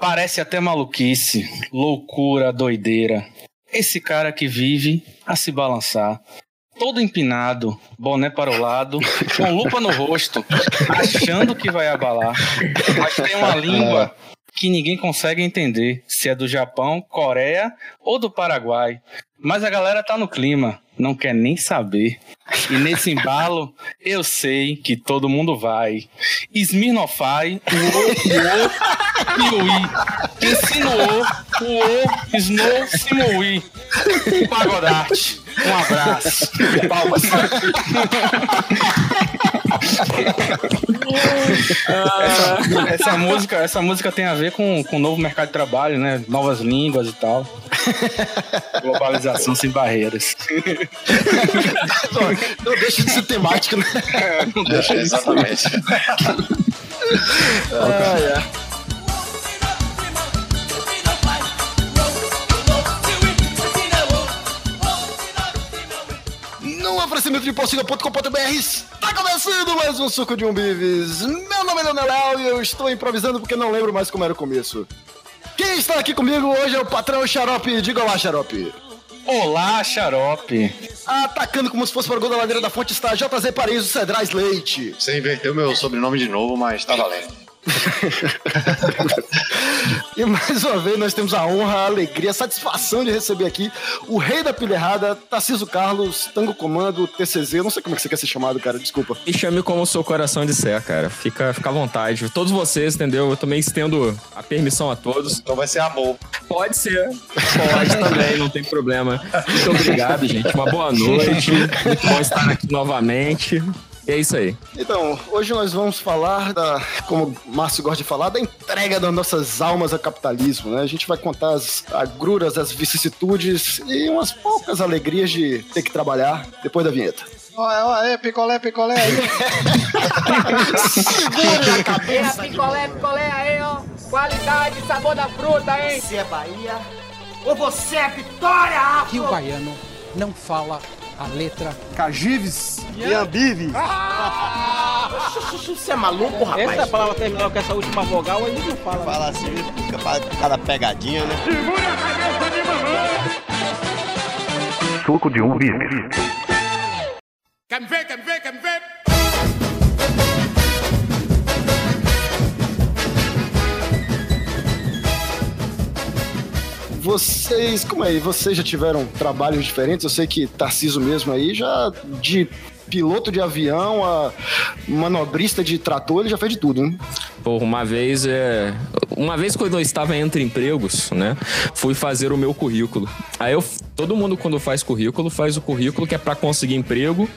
Parece até maluquice, loucura, doideira. Esse cara que vive a se balançar, todo empinado, boné para o lado, com lupa no rosto, achando que vai abalar, mas tem uma língua que ninguém consegue entender se é do Japão, Coreia ou do Paraguai. Mas a galera tá no clima, não quer nem saber. E nesse embalo, eu sei que todo mundo vai. Smirnofai, o o, o, Piuí. Insinuou, o o, Snow, Simui. Pagodarte. Um abraço. Palmas. essa, essa, música, essa música tem a ver com, com o novo mercado de trabalho, né? Novas línguas e tal. Globalização sem barreiras. não, não deixa de ser temático, né? É, não deixa é, exatamente. ah, é. Oferecimento de está começando mais um Suco de Umbives. Meu nome é Leonel Léo e eu estou improvisando porque não lembro mais como era o começo. Quem está aqui comigo hoje é o patrão Xarope. Diga lá, Xarope. Olá, Xarope. Atacando como se fosse para o gol da ladeira da fonte está JZ Paris, o Cedrais Leite. Você inverteu meu sobrenome de novo, mas tá valendo. E mais uma vez nós temos a honra, a alegria, a satisfação de receber aqui o rei da pilha errada, Tarciso Carlos, Tango Comando, TCZ. Não sei como é que você quer ser chamado, cara, desculpa. E chame como o seu coração disser, cara. Fica, fica à vontade. Todos vocês, entendeu? Eu também estendo a permissão a todos. Então vai ser amor. Pode ser. Pode também, não tem problema. Muito obrigado, gente. Uma boa noite. Muito bom estar aqui novamente. E é isso aí. Então, hoje nós vamos falar da, como o Márcio gosta de falar, da entrega das nossas almas ao capitalismo, né? A gente vai contar as agruras, as vicissitudes e umas poucas alegrias de ter que trabalhar depois da vinheta. Olha, olha, picolé, picolé aí. Segura na cabeça. É, picolé, picolé aí, ó. Qualidade, sabor da fruta, hein? Você é Bahia ou você é Vitória, Afro? Rio Baiano não fala a letra Cagives e Ambive. Ah! Você é maluco, rapaz? Essa palavra terminal com essa última vogal, a gente não fala. Fala né? assim, fica para cada pegadinha, né? Segura a cabeça de mamãe! Suco de um bife. Quer ver, quer ver, quer ver? Vocês, como é? Vocês já tiveram trabalhos diferentes? Eu sei que Tarciso mesmo aí já de piloto de avião a manobrista de trator, ele já fez de tudo, né? Porra, uma vez é. Uma vez quando eu estava entre empregos, né? Fui fazer o meu currículo. Aí eu. Todo mundo, quando faz currículo, faz o currículo que é para conseguir emprego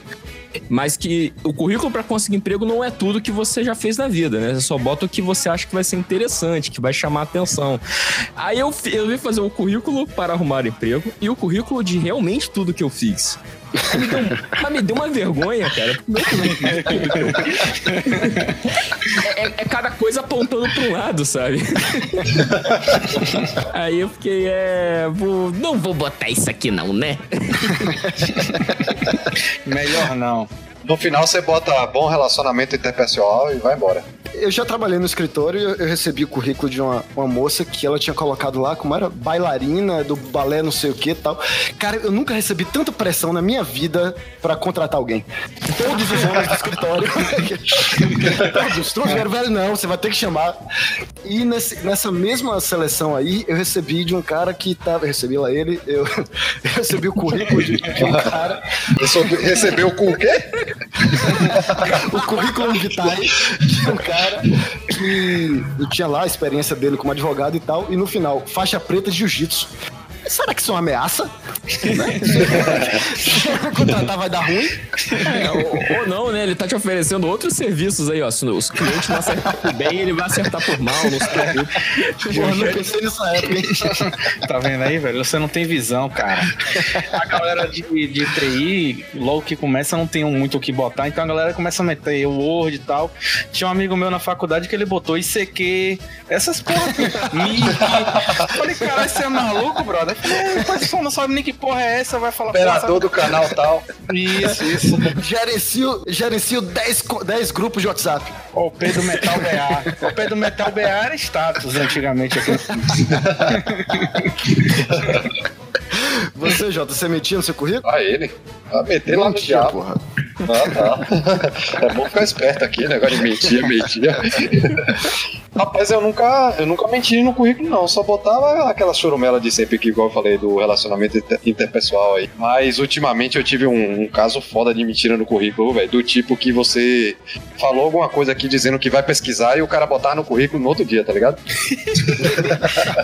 mas que o currículo para conseguir emprego não é tudo que você já fez na vida, né? Você só bota o que você acha que vai ser interessante, que vai chamar atenção. Aí eu, eu vim fazer o currículo para arrumar emprego e o currículo de realmente tudo que eu fiz. Me deu, mas me deu uma vergonha, cara. É, é, é, cada coisa apontando para um lado, sabe? Aí eu fiquei, é. Vou, não vou botar isso aqui, não, né? Melhor não. No final você bota bom relacionamento interpessoal e vai embora. Eu já trabalhei no escritório e eu recebi o currículo de uma, uma moça que ela tinha colocado lá, como era bailarina do balé, não sei o que e tal. Cara, eu nunca recebi tanta pressão na minha vida para contratar alguém. Todos os homens do escritório. Todos, todos vieram, velho, não, você vai ter que chamar. E nesse, nessa mesma seleção aí, eu recebi de um cara que tava. Eu recebi lá ele, eu, eu recebi o currículo de, de um cara. Recebeu com o quê? o currículo vitae de um cara que tinha lá a experiência dele como advogado e tal, e no final, faixa preta de jiu-jitsu. Será que isso é uma ameaça? Contratar vai dar ruim? É, ou, ou, não, né? Ele tá te oferecendo outros serviços aí, ó. Se os clientes não acertar por bem, ele vai acertar por mal, não se preocupe. Porra, não pensei nessa época, hein? Tá vendo aí, velho? Você não tem visão, cara. A galera de, de TI, logo que começa, não tem muito o que botar, então a galera começa a meter o Word e tal. Tinha um amigo meu na faculdade que ele botou ICQ, essas porra, Falei, cara, você é maluco, brother? Falei, não sabe nem que porra é essa? Vai falar Operador do canal tal. Isso, isso. Gerencio, gerencio 10, co- 10 grupos de WhatsApp. O P do Metal BA. O P do Metal BA era status antigamente aqui. Você, Jota, você metia no seu currículo? Ah, ele. Ah, meter lá no diabo. porra. Ah, tá. É bom ficar esperto aqui, negócio de mentir, mentir. Rapaz, eu nunca, eu nunca menti no currículo, não. Só botava aquela chorumela de sempre que, igual eu falei, do relacionamento inter- interpessoal aí. Mas ultimamente eu tive um, um caso foda de mentira no currículo, velho. Do tipo que você falou alguma coisa aqui dizendo que vai pesquisar e o cara botar no currículo no outro dia, tá ligado?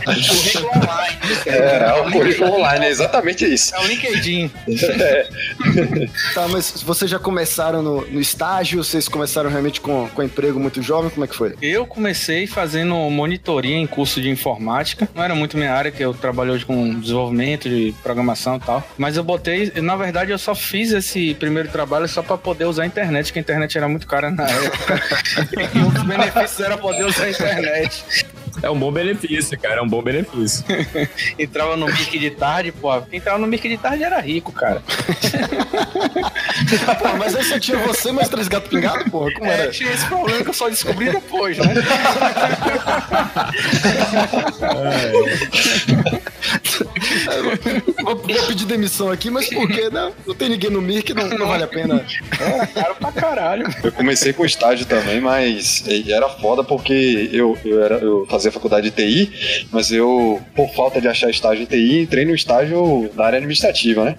Currículo online. É, o currículo online, é exatamente isso. É o LinkedIn. Tá, mas vocês já começaram no, no estágio? Vocês começaram realmente com, com emprego muito jovem? Como é que foi? Eu comecei fazendo monitoria em curso de informática. Não era muito minha área, que eu trabalho hoje com desenvolvimento de programação e tal. Mas eu botei, na verdade, eu só fiz esse primeiro trabalho só para poder usar a internet, que a internet era muito cara na época. e dos benefícios era poder usar a internet. É um bom benefício, cara. É um bom benefício. Entrava no mic de tarde, pô. Quem entrava no mic de tarde era rico, cara. Pô, mas aí só tinha você mais três gatos pingados, porra? Como É, era? tinha esse problema que eu só descobri depois, né? Vou, vou pedir demissão aqui, mas por quê? Não, não tem ninguém no Mir que não, não vale a pena. Era caro pra caralho. Eu comecei com estágio também, mas era foda porque eu, eu, era, eu fazia faculdade de TI, mas eu, por falta de achar estágio em TI, entrei no estágio da área administrativa, né?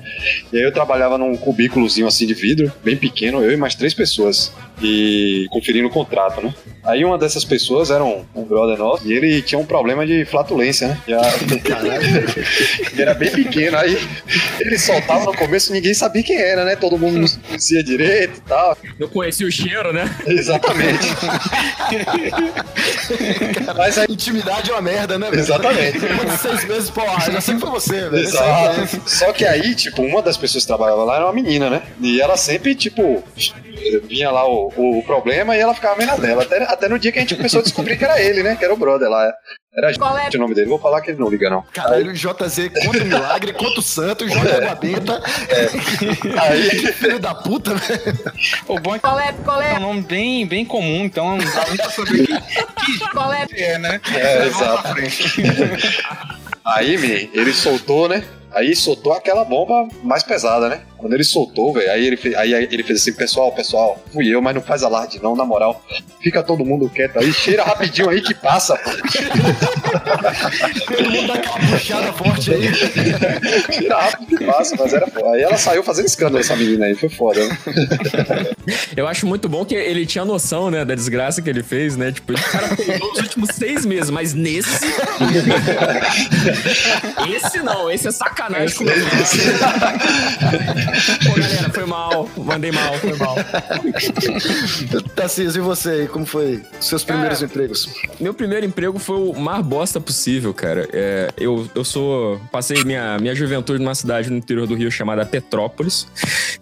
E aí eu trabalhava num cubículozinho assim de vidro, bem pequeno, eu e mais três pessoas, e conferindo o contrato, né? Aí uma dessas pessoas era um, um brother nosso e ele tinha um problema de flatulência, né? E a- ele era bem pequeno, aí ele soltava no começo ninguém sabia quem era, né? Todo mundo não conhecia direito e tal. Eu conheci o cheiro, né? Exatamente. Mas aí. Intimidade é uma merda, né? velho? Exatamente. Seis meses, pô, ah, já sei que foi você, velho. Exato. Só que aí, tipo, uma das pessoas que trabalhava lá era uma menina, né? E ela sempre, tipo, vinha lá o, o problema e ela ficava meio na dela. Até, até no dia que a gente começou a descobrir que era ele, né? Que era o brother lá. Era Qual é? o nome dele. Vou falar que ele não liga, não. Caralho, JZ conta o milagre, conta o santo, joga água benta. Aí, Que filho da puta, velho. O bom é que Qual é? Qual é é? um nome bem, bem comum, então não dá nem pra saber que, Qual é? que é, né? É, exato. Aí, me, ele soltou, né? Aí soltou aquela bomba mais pesada, né? Quando ele soltou, velho, aí ele, fe- aí ele fez assim, pessoal, pessoal, fui eu, mas não faz alarde não, na moral. Fica todo mundo quieto aí, cheira rapidinho aí que passa. pô. Todo mundo dá aquela puxada forte aí. cheira rápido que passa, mas era foda. Aí ela saiu fazendo escândalo, essa menina aí, foi foda, né? Eu acho muito bom que ele tinha noção, né, da desgraça que ele fez, né? Tipo, o cara peidou os últimos seis meses, mas nesse. esse não, esse é sacanagem o meu Pô, galera, foi mal, mandei mal, foi mal. Tarcísio, e você aí? Como foi os seus primeiros Cara, empregos? Meu primeiro emprego foi o mais bosta possível, cara. É, eu, eu sou. Passei minha, minha juventude numa cidade no interior do Rio chamada Petrópolis.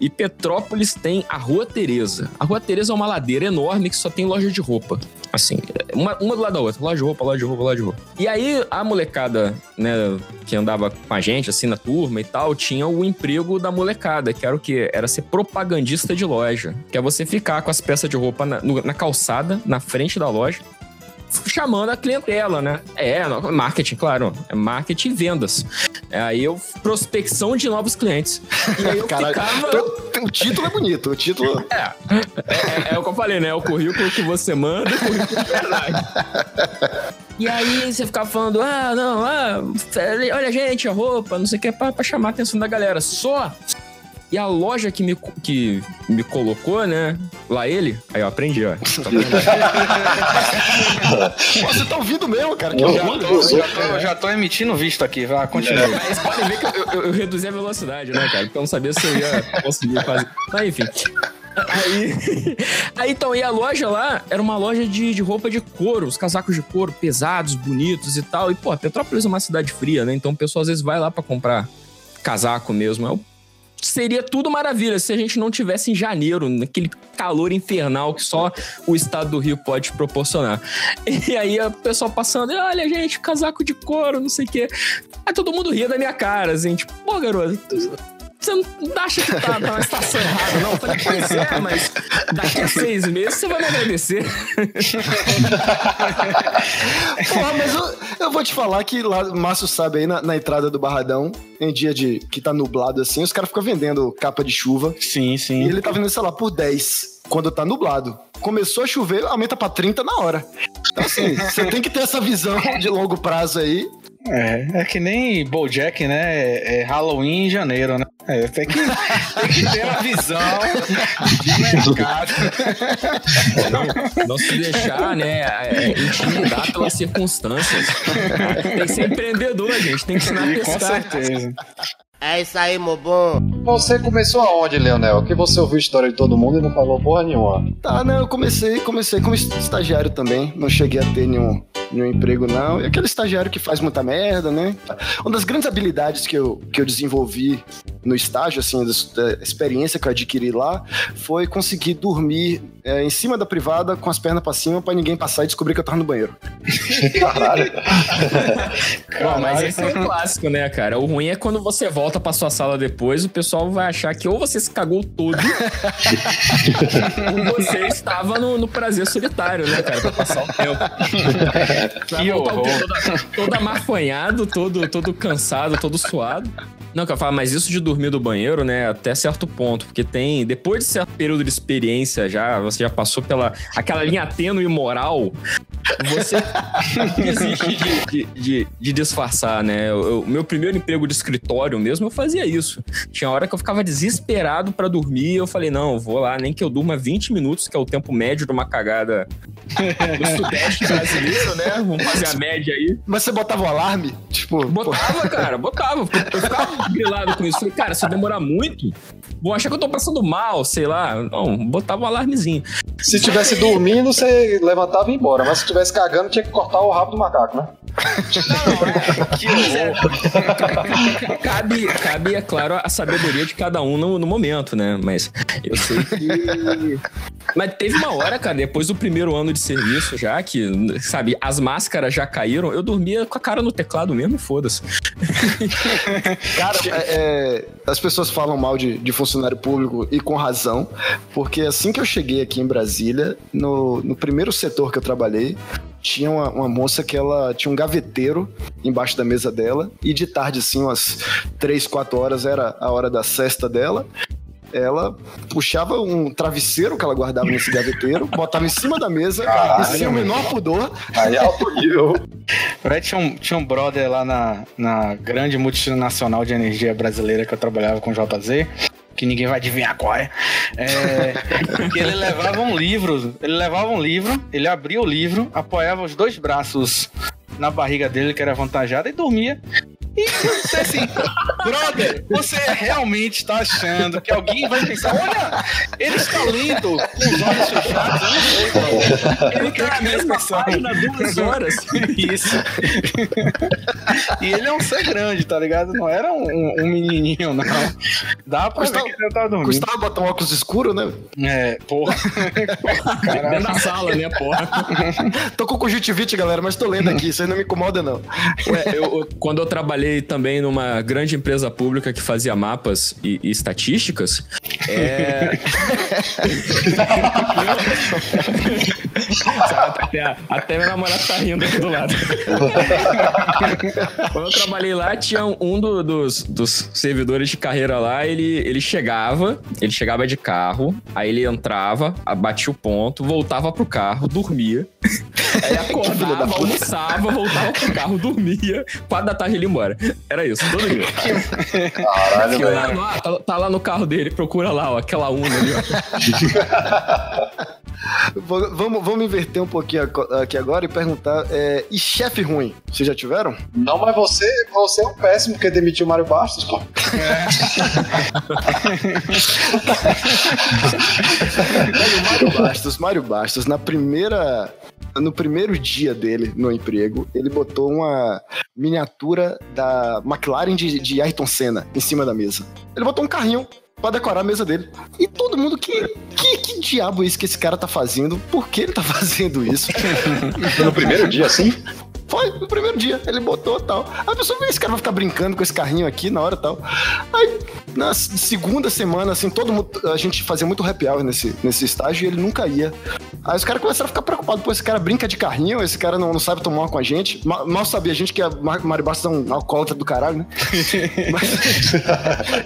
E Petrópolis tem a Rua Tereza. A Rua Tereza é uma ladeira enorme que só tem loja de roupa. Assim, uma, uma do lado da outra. Loja de roupa, loja de roupa, loja de roupa. E aí, a molecada, né, que andava com a gente, assim, na turma e tal, tinha o emprego da molecada, que era o quê? Era ser propagandista de loja. Que é você ficar com as peças de roupa na, no- na calçada, na frente da loja, chamando a clientela, né? É, marketing, claro. É marketing e vendas. É, aí eu, prospecção de novos clientes. E aí eu Caralho, ficava... to- o título é bonito, o título... É, é, é o que eu falei, né? É o currículo que você manda e o currículo de verdade. E aí você ficava falando, ah, não, ah, olha gente, a roupa, não sei o que, pra, pra chamar a atenção da galera. Só. E a loja que me, que me colocou, né? Lá ele. Aí eu aprendi, ó. Tá você tá ouvindo mesmo, cara? Que Eu Já orgulho. tô, já, tô, já tô emitindo visto aqui, vai, continua. Mas podem ver que eu, eu- eu reduzi a velocidade, né, cara? Porque eu não sabia se eu ia conseguir fazer. Mas enfim. Aí, aí então, e a loja lá era uma loja de, de roupa de couro, os casacos de couro pesados, bonitos e tal. E, pô, Petrópolis é uma cidade fria, né? Então o pessoal às vezes vai lá pra comprar casaco mesmo. Eu seria tudo maravilha se a gente não tivesse em janeiro, naquele calor infernal que só o estado do Rio pode proporcionar. E aí o pessoal passando, olha, gente, casaco de couro, não sei o quê. Aí todo mundo ria da minha cara, assim, tipo, pô, garoto, você não acha que tá na estação errada, não? Eu falei, pois é, mas daqui a seis meses você vai me agradecer. Porra, mas eu, eu vou te falar que lá, o Márcio sabe aí, na, na entrada do Barradão, em dia de que tá nublado assim, os caras ficam vendendo capa de chuva. Sim, sim. E ele tá vendendo, sei lá, por 10 quando tá nublado. Começou a chover, aumenta pra 30 na hora. Então, assim, você tem que ter essa visão de longo prazo aí. É, é que nem Bojack, né? É, Halloween em janeiro, né? É, tem, que, tem que ter uma visão de mercado. Não, não se deixar, né, é, intimidar pelas circunstâncias. Tem que ser empreendedor, gente. Tem que ensinar a Com pescar. certeza. É isso aí, meu bom. Você começou aonde, Leonel? Que você ouviu a história de todo mundo e não falou porra nenhuma. Tá, né? Eu comecei, comecei como estagiário também. Não cheguei a ter nenhum, nenhum emprego, não. E aquele estagiário que faz muita merda, né? Uma das grandes habilidades que eu, que eu desenvolvi no estágio, assim, da, da experiência que eu adquiri lá, foi conseguir dormir é, em cima da privada com as pernas pra cima pra ninguém passar e descobrir que eu tava no banheiro. Caralho. Bom, mas esse é um clássico, né, cara? O ruim é quando você volta pra sua sala depois, o pessoal vai achar que ou você se cagou todo, ou você estava no, no prazer solitário, né, cara? Pra passar o tempo. Que horror. Toda- todo amafanhado, todo, todo cansado, todo suado. Não, que eu falo, mas isso de dormir do banheiro, né, até certo ponto, porque tem, depois de certo período de experiência já, você já passou pela aquela linha tênue e moral, você desiste de, de, de, de disfarçar, né? O meu primeiro emprego de escritório mesmo, eu fazia isso. Tinha hora que eu ficava desesperado pra dormir, eu falei, não, vou lá, nem que eu durma 20 minutos, que é o tempo médio de uma cagada do sudeste brasileiro, né? Vamos fazer a média aí. Mas você botava o alarme? Tipo, pô, Botava, cara, botava. Eu ficava grilado com isso. Falei, cara, se eu demorar muito, vou achar que eu tô passando mal, sei lá. Não, botava um alarmezinho. Se tivesse dormindo, você levantava e ia embora. Mas se tivesse cagando, tinha que cortar o rabo do macaco, né? Mas é, cabe, cabe, é claro, a sabedoria de cada um no, no momento, né? Mas eu sei que. Mas teve uma hora, cara, depois do primeiro ano de serviço já, que, sabe, as máscaras já caíram, eu dormia com a cara no teclado mesmo e foda-se. Cara, é, é, as pessoas falam mal de, de funcionário público e com razão, porque assim que eu cheguei aqui em Brasília, no, no primeiro setor que eu trabalhei, tinha uma, uma moça que ela tinha um gaveteiro embaixo da mesa dela, e de tarde, assim, umas 3, 4 horas era a hora da cesta dela. Ela puxava um travesseiro que ela guardava nesse gaveteiro, botava em cima da mesa, e sem o menor pudor, Aí é alto nível. Tinha um, tinha um brother lá na, na grande multinacional de energia brasileira que eu trabalhava com JZ, que ninguém vai adivinhar qual é. é que ele levava um livro, ele levava um livro, ele abria o livro, apoiava os dois braços na barriga dele, que era avantajada, e dormia. E eu disse assim, brother, você realmente está achando que alguém vai pensar, olha, ele está lendo com os olhos fechados, eu não sei, brother. Ele tá na mesma página duas horas. Isso. e ele é um ser grande, tá ligado? Não era um, um- menininho, não. Dá pra Custava- ver que ele tava dormindo. custava botar um óculos escuro, né? É, porra. Dentro da sala, né, porra? Tô com conjuntivite, galera, mas tô lendo aqui, isso aí não me incomoda, não. Ué, eu- eu- quando eu trabalhei também numa grande empresa pública que fazia mapas e, e estatísticas, é... Até, a- até minha namorada tá rindo aqui do lado. Quando eu trabalhei lá, tinha um do- dos, dos servidores de carreira lá, ele, ele chegava, ele chegava de carro, aí ele entrava, batia o ponto, voltava pro carro, dormia, aí acordava, almoçava, voltava pro carro, dormia, quatro da tarde ele ia embora. Era isso, todo dia. Caralho, velho. ah, tá, tá lá no carro dele, procura lá, ó, aquela una ali, ó. Vamos, vamos inverter um pouquinho aqui agora e perguntar: é, e chefe ruim? Vocês já tiveram? Não, mas você, você é um péssimo porque demitiu o Mário Bastos, pô. Mário Bastos, Mário Bastos, na primeira. No primeiro dia dele no emprego, ele botou uma miniatura da McLaren de, de Ayrton Senna em cima da mesa. Ele botou um carrinho pra decorar a mesa dele. E todo mundo, que, que, que diabo é isso que esse cara tá fazendo? Por que ele tá fazendo isso? no primeiro dia, assim? Foi, no primeiro dia. Ele botou tal. A pessoa vê esse cara vai ficar brincando com esse carrinho aqui na hora tal. Aí, na segunda semana, assim, todo mundo. A gente fazia muito happy hour nesse, nesse estágio e ele nunca ia. Aí os caras começaram a ficar preocupados. Pô, esse cara brinca de carrinho, esse cara não, não sabe tomar uma com a gente. Mal, mal sabia a gente que a Mário Bastos é um alcoólatra do caralho, né? Mas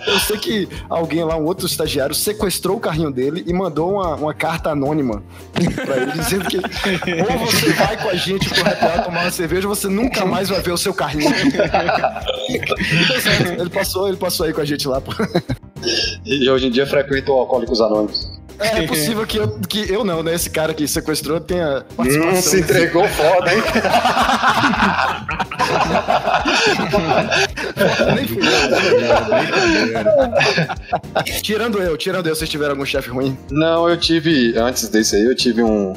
eu sei que alguém lá, um outro estagiário, sequestrou o carrinho dele e mandou uma, uma carta anônima pra ele, dizendo que ou você vai com a gente pro happy tomar uma cerveja, você nunca mais vai ver o seu carrinho. ele passou, ele passou aí com a gente lá, pô. E hoje em dia frequenta o Alcoólicos Anônimos. É, possível que eu, que eu não, né? Esse cara que sequestrou tenha Hum, se entregou foda, hein? Nem fui eu. tirando eu, tirando eu, vocês tiveram algum chefe ruim? Não, eu tive, antes desse aí, eu tive um.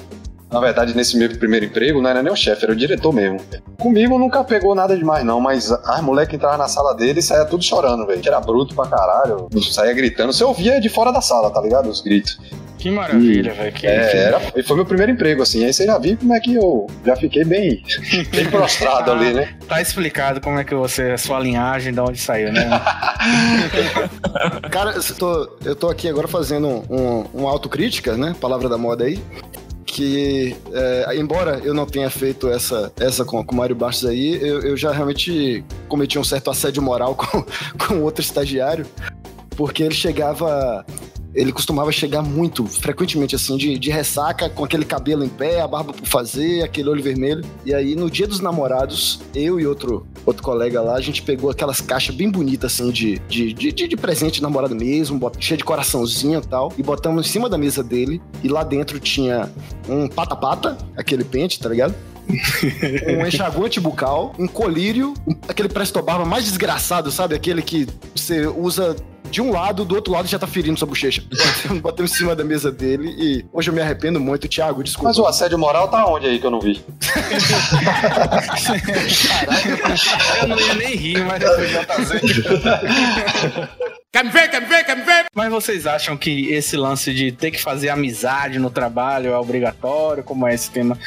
Na verdade, nesse meu primeiro emprego, não era nem o chefe, era o diretor mesmo. Comigo nunca pegou nada demais, não, mas as moleques entravam na sala dele e saia tudo chorando, velho. Era bruto pra caralho, saía gritando. Você ouvia de fora da sala, tá ligado? Os gritos. Que maravilha, velho. É, era, e foi meu primeiro emprego, assim. Aí você já viu como é que eu já fiquei bem, bem prostrado ali, né? Tá explicado como é que você, a sua linhagem, de onde saiu, né? Cara, eu tô, eu tô aqui agora fazendo um, um autocrítica, né? Palavra da moda aí. Que, é, embora eu não tenha feito essa, essa com, com o Mário Bastos aí, eu, eu já realmente cometi um certo assédio moral com, com outro estagiário, porque ele chegava ele costumava chegar muito, frequentemente assim, de, de ressaca, com aquele cabelo em pé, a barba por fazer, aquele olho vermelho. E aí, no dia dos namorados, eu e outro, outro colega lá, a gente pegou aquelas caixas bem bonitas, assim, de, de, de, de- presente de namorado mesmo, cheio de coraçãozinho e tal, e botamos em cima da mesa dele, e lá dentro tinha um pata-pata, aquele pente, tá ligado? um enxaguante bucal, um colírio, um- aquele presto barba mais desgraçado, sabe? Aquele que você usa de um lado, do outro lado já tá ferindo sua bochecha. Botei- Botei em cima da mesa dele e hoje eu me arrependo muito, Thiago, desculpa. Mas o assédio moral tá onde aí que eu não vi? Eu não ia nem rir, mas depois já tá Quer me ver, quer me ver, quer me ver? Mas vocês acham que esse lance de ter que fazer amizade no trabalho é obrigatório? Como é esse tema?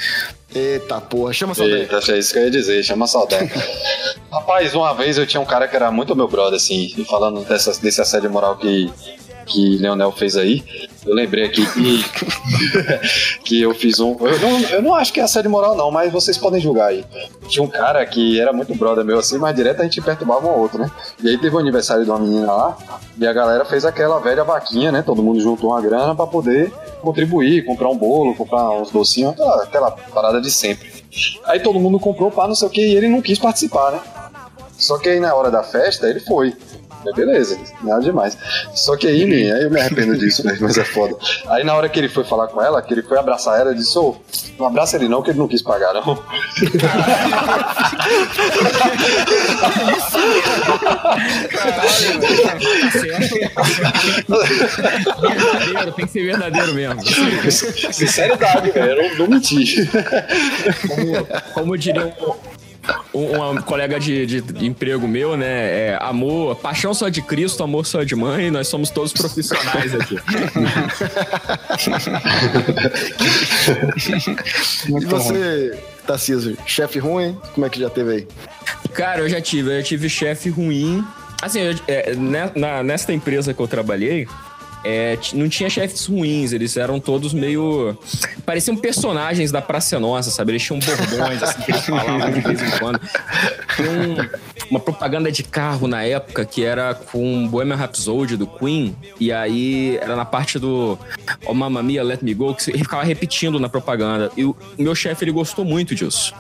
Eita porra, chama saudade. Eita, é isso que eu ia dizer, chama saudade. Rapaz, uma vez eu tinha um cara que era muito meu brother, assim, falando dessa, desse assédio moral que, que Leonel fez aí, eu lembrei aqui que, que eu fiz um. Eu não, eu não acho que é assédio moral, não, mas vocês podem julgar aí. Tinha um cara que era muito brother meu, assim, mas direto a gente perturbava um outro, né? E aí teve o aniversário de uma menina lá, e a galera fez aquela velha vaquinha, né? Todo mundo juntou uma grana pra poder contribuir, comprar um bolo, comprar uns docinhos, aquela, aquela parada de sempre. Aí todo mundo comprou pá, não sei o que, e ele não quis participar, né? Só que aí na hora da festa ele foi. Mas beleza, nada demais. Só que aí, menino, aí eu me arrependo disso, velho, mas é foda. Aí na hora que ele foi falar com ela, que ele foi abraçar ela, ele disse, ô, não abraça ele não, que ele não quis pagar, não. verdadeiro, tem que ser verdadeiro mesmo. Sinceridade, velho, eu não, não menti. Como, como diria um, um- colega de, de- de emprego meu, né? É, amor, paixão só de Cristo, amor só de mãe, nós somos todos profissionais aqui. e você, Tarcísio, chefe ruim? Como é que já teve aí? Cara, eu já tive, eu já tive chefe ruim. Assim, eu- é, né, na, nesta empresa que eu trabalhei, é, não tinha chefes ruins, eles eram todos meio. Pareciam personagens da Praça Nossa, sabe? Eles tinham bordões, assim, que eles falavam de vez em quando. Tinha um- uma propaganda de carro na época que era com Bohemian Rhapsody do Queen, e aí era na parte do Oh Mamma Mia, Let Me Go, que ele ficava repetindo na propaganda. E o meu chefe, ele gostou muito disso.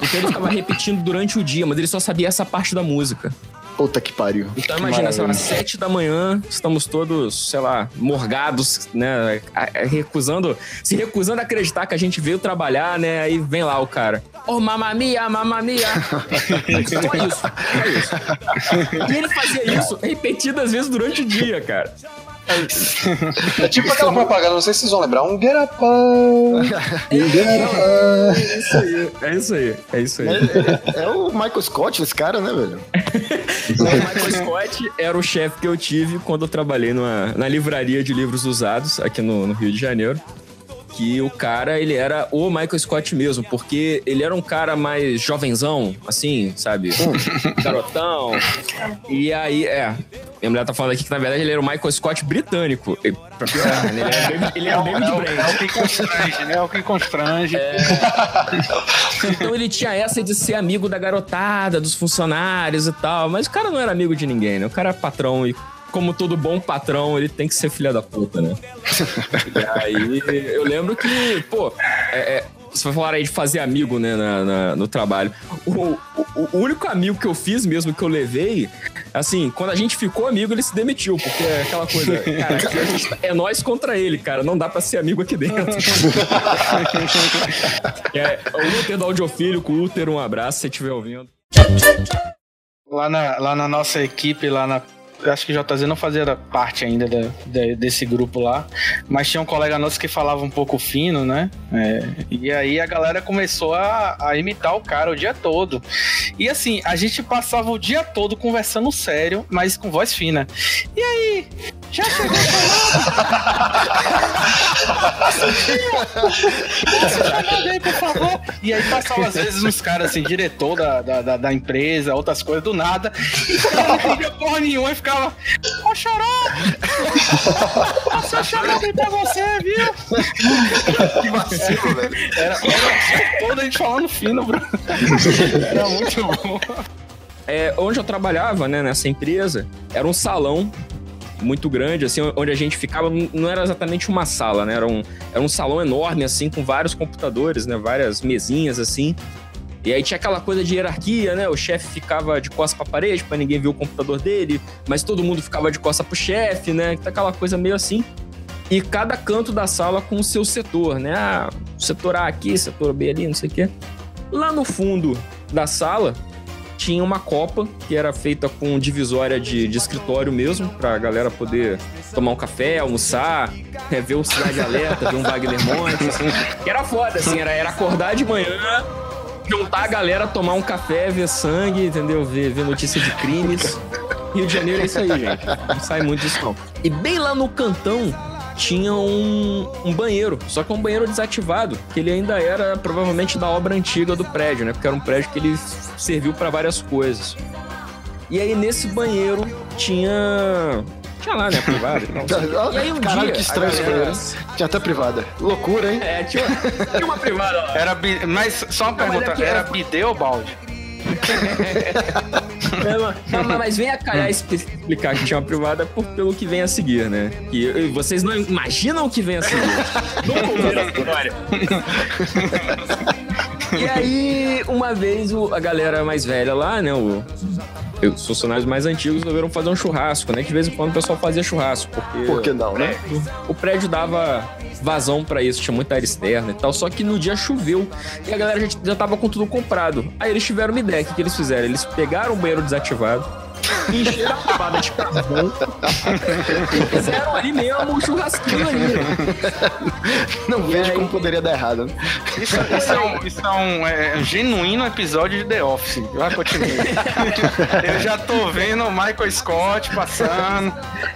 Então ele ficava repetindo durante o dia, mas ele só sabia essa parte da música. Puta que pariu. Então Que imagina, sei lá, maravilha. sete da manhã, estamos todos, sei lá, morgados, né? Recusando, se recusando a acreditar que a gente veio trabalhar, né? Aí vem lá o cara. Ô, oh, mamamia, mamamia. só isso, só isso. E ele fazia isso repetidas vezes durante o dia, cara. É tipo aquela propaganda, não sei se vocês vão lembrar, um get up, um get up. É isso aí, é isso aí, é isso aí. É, é- é o Michael Scott, esse cara, né, velho? O Michael Scott era o chefe que eu tive quando eu trabalhei numa, na livraria de livros usados aqui no, no Rio de Janeiro. Que o cara, ele era o Michael Scott mesmo, porque ele era um cara mais jovenzão, assim, sabe? Garotão. E aí, é. Minha mulher tá falando aqui que, na verdade, ele era o Michael Scott britânico. Né? Ele era David, ele era David É o que constrange, né? É o que constrange. Então ele tinha essa de ser amigo da garotada, dos funcionários e tal. Mas o cara não era amigo de ninguém, né? O cara é patrão e, como todo bom patrão, ele tem que ser filha da puta, né? e aí eu lembro que, pô, é, é, você vai falar aí de fazer amigo, né, na- na- no trabalho. O, o- o único amigo que eu fiz mesmo, que eu levei, assim, quando a gente ficou amigo, ele se demitiu, porque é aquela coisa, cara, tá- é nós contra ele, cara, não dá pra ser amigo aqui dentro. é, o Luther do o Luther, um abraço se você estiver ouvindo. Lá na, lá na nossa equipe, lá na. Eu Acho que o JZ não fazia parte ainda da- da- desse grupo lá, mas tinha um colega nosso que falava um pouco fino, né? É, e aí a galera começou a, a imitar o cara o dia todo. E assim, a gente passava o dia todo conversando sério, mas com voz fina. E aí? Já chegou Essa chamada aí, por favor. E aí passava às vezes uns caras assim, diretor da, da, da- da empresa, outras coisas do nada. E o cara não entendia porra nenhuma e ficava. Ô! Passou a chamada aí pra você, viu? Que vacilo, velho. Era, era toda a gente falando fino, bro. Era muito bom. É, onde eu trabalhava, né, nessa empresa, era um salão muito grande, assim, onde a gente ficava, não era exatamente uma sala, né, era um, era um salão enorme, assim, com vários computadores, né, várias mesinhas, assim, e aí tinha aquela coisa de hierarquia, né, o chefe ficava de costas pra parede, pra ninguém ver o computador dele, mas todo mundo ficava de costas pro chefe, né, tá aquela coisa meio assim, e cada canto da sala com o seu setor, né, ah, setor A aqui, setor B ali, não sei o quê. Lá no fundo da sala, tinha uma copa que era feita com divisória de, de escritório mesmo, pra galera poder tomar um café, almoçar, né, ver o Cidade Alerta, ver um Wagner Montes. Que era foda, assim, era, era acordar de manhã, juntar a galera, tomar um café, ver sangue, entendeu? Ver, ver notícia de crimes. Rio de Janeiro é isso aí, gente. Não sai muito disso, não. E bem lá no cantão tinha um, um banheiro, só que um banheiro desativado, que ele ainda era provavelmente da obra antiga do prédio, né? Porque era um prédio que ele serviu para várias coisas. E aí nesse banheiro tinha. Tinha lá, né? Privado e tal. E aí um Caralho, dia, que estranho galera- banheiro. Tinha até privada. Loucura, hein? É, tinha, tinha uma privada lá. Era Mas só uma mas pergunta: é era era- bidê ou balde? Não, não, mas vem a calhar expli- explicar que tinha uma privada por, pelo que vem a seguir, né? E, e vocês não imaginam o que vem a seguir. E aí, uma vez, o- a galera mais velha lá, né? O, os funcionários mais antigos resolveram fazer um churrasco, né? Que de vez em quando o pessoal fazia churrasco, porque... Por que não, né? O prédio dava vazão pra isso, tinha muita área externa e tal. Só que no dia choveu e a galera já, já tava com tudo comprado. Aí eles tiveram uma ideia: o que, que eles fizeram? Eles pegaram o banheiro desativado, encheram a privada de carvão e fizeram ali mesmo um churrasquinho ali. Não vejo aí? como poderia dar errado. né? Isso, isso é um, isso é um, é, um genuíno episódio de The Office. Vai, continue. Eu já tô vendo o Michael Scott passando.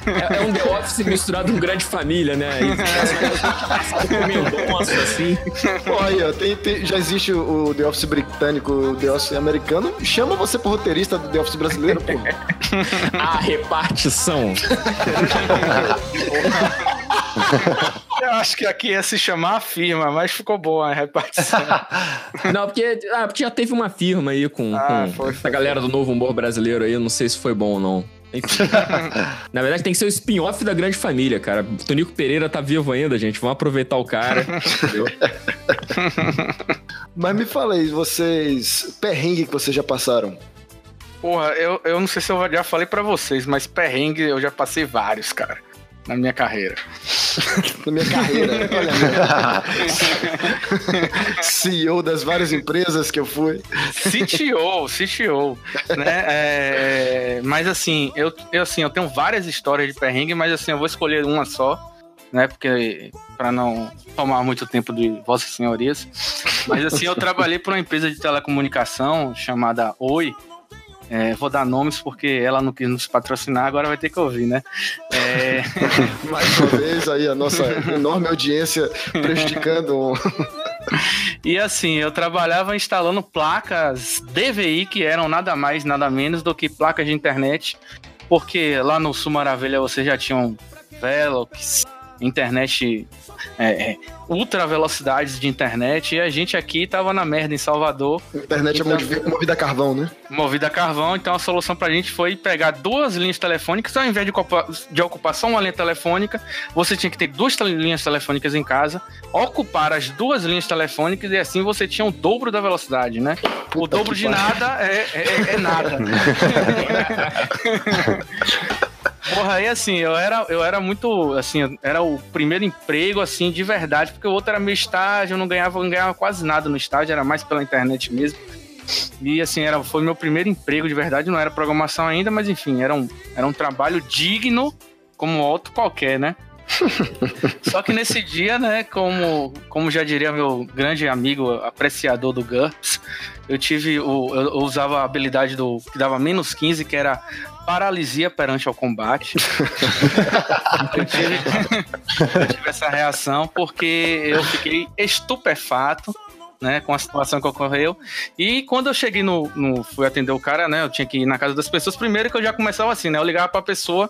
É, é um The Office misturado com grande família, né? E Mendonça, assim. Olha, tem- tem- já existe o o The Office britânico, o The Office americano. Chama você pro roteirista do The Office brasileiro, pô. A repartição. Eu acho que aqui ia se chamar a firma, mas ficou boa a repartição. Não, porque, ah, porque já teve uma firma aí com, Ah, com foi, foi, a galera do novo humor brasileiro aí, não sei se foi bom ou não. Enfim. Na verdade, tem que ser o spin-off da grande família, cara. Tonico Pereira tá vivo ainda, gente. Vamos aproveitar o cara. Mas me fala aí, vocês. Perrengue que vocês já passaram. Porra, eu, eu não sei se eu já falei pra vocês, mas perrengue eu já passei vários, cara, na minha carreira. Na minha carreira. Olha, meu. CEO das várias empresas que eu fui. CTO, CTO, né? É, mas assim, eu, eu assim, eu tenho várias histórias de perrengue, mas assim, eu vou escolher uma só, né? Porque para não tomar muito tempo de vossas senhorias. Mas assim, eu trabalhei para uma empresa de telecomunicação chamada Oi. É, vou dar nomes porque ela não quis nos patrocinar, agora vai ter que ouvir, né? É... Mais uma vez aí a nossa enorme audiência prejudicando. E assim, eu trabalhava instalando placas DVI que eram nada mais, nada menos do que placas de internet, porque lá no Sul Maravilha você já tinham Velox, internet, é, é, ultra velocidades de internet, e a gente aqui tava na merda em Salvador. Internet Então- é movi- movida a carvão, né? Movida a carvão, então a solução pra gente foi pegar duas linhas telefônicas, ao invés de, ocupa- de ocupar só uma linha telefônica, você tinha que ter duas linhas telefônicas em casa, ocupar as duas linhas telefônicas e assim você tinha o dobro da velocidade, né? o dobro de pariu. nada é, é- é nada. Porra, aí assim, eu era, eu era muito, assim, era o primeiro emprego, assim, de verdade, porque o outro era meio estágio, eu não ganhava, não ganhava quase nada no estágio, era mais pela internet mesmo. E assim, era, foi meu primeiro emprego de verdade, não era programação ainda, mas enfim, era um, era um trabalho digno como outro qualquer, né? Só que nesse dia, né, como, como já diria meu grande amigo apreciador do GURPS, eu tive o, eu, eu usava a habilidade do que dava menos 15, que era paralisia perante ao combate. eu, tive, eu tive essa reação porque eu fiquei estupefato né, com a situação que ocorreu. E quando eu cheguei no, no- fui atender o cara, né, eu tinha que ir na casa das pessoas, primeiro que eu já começava assim, né, eu ligava pra pessoa,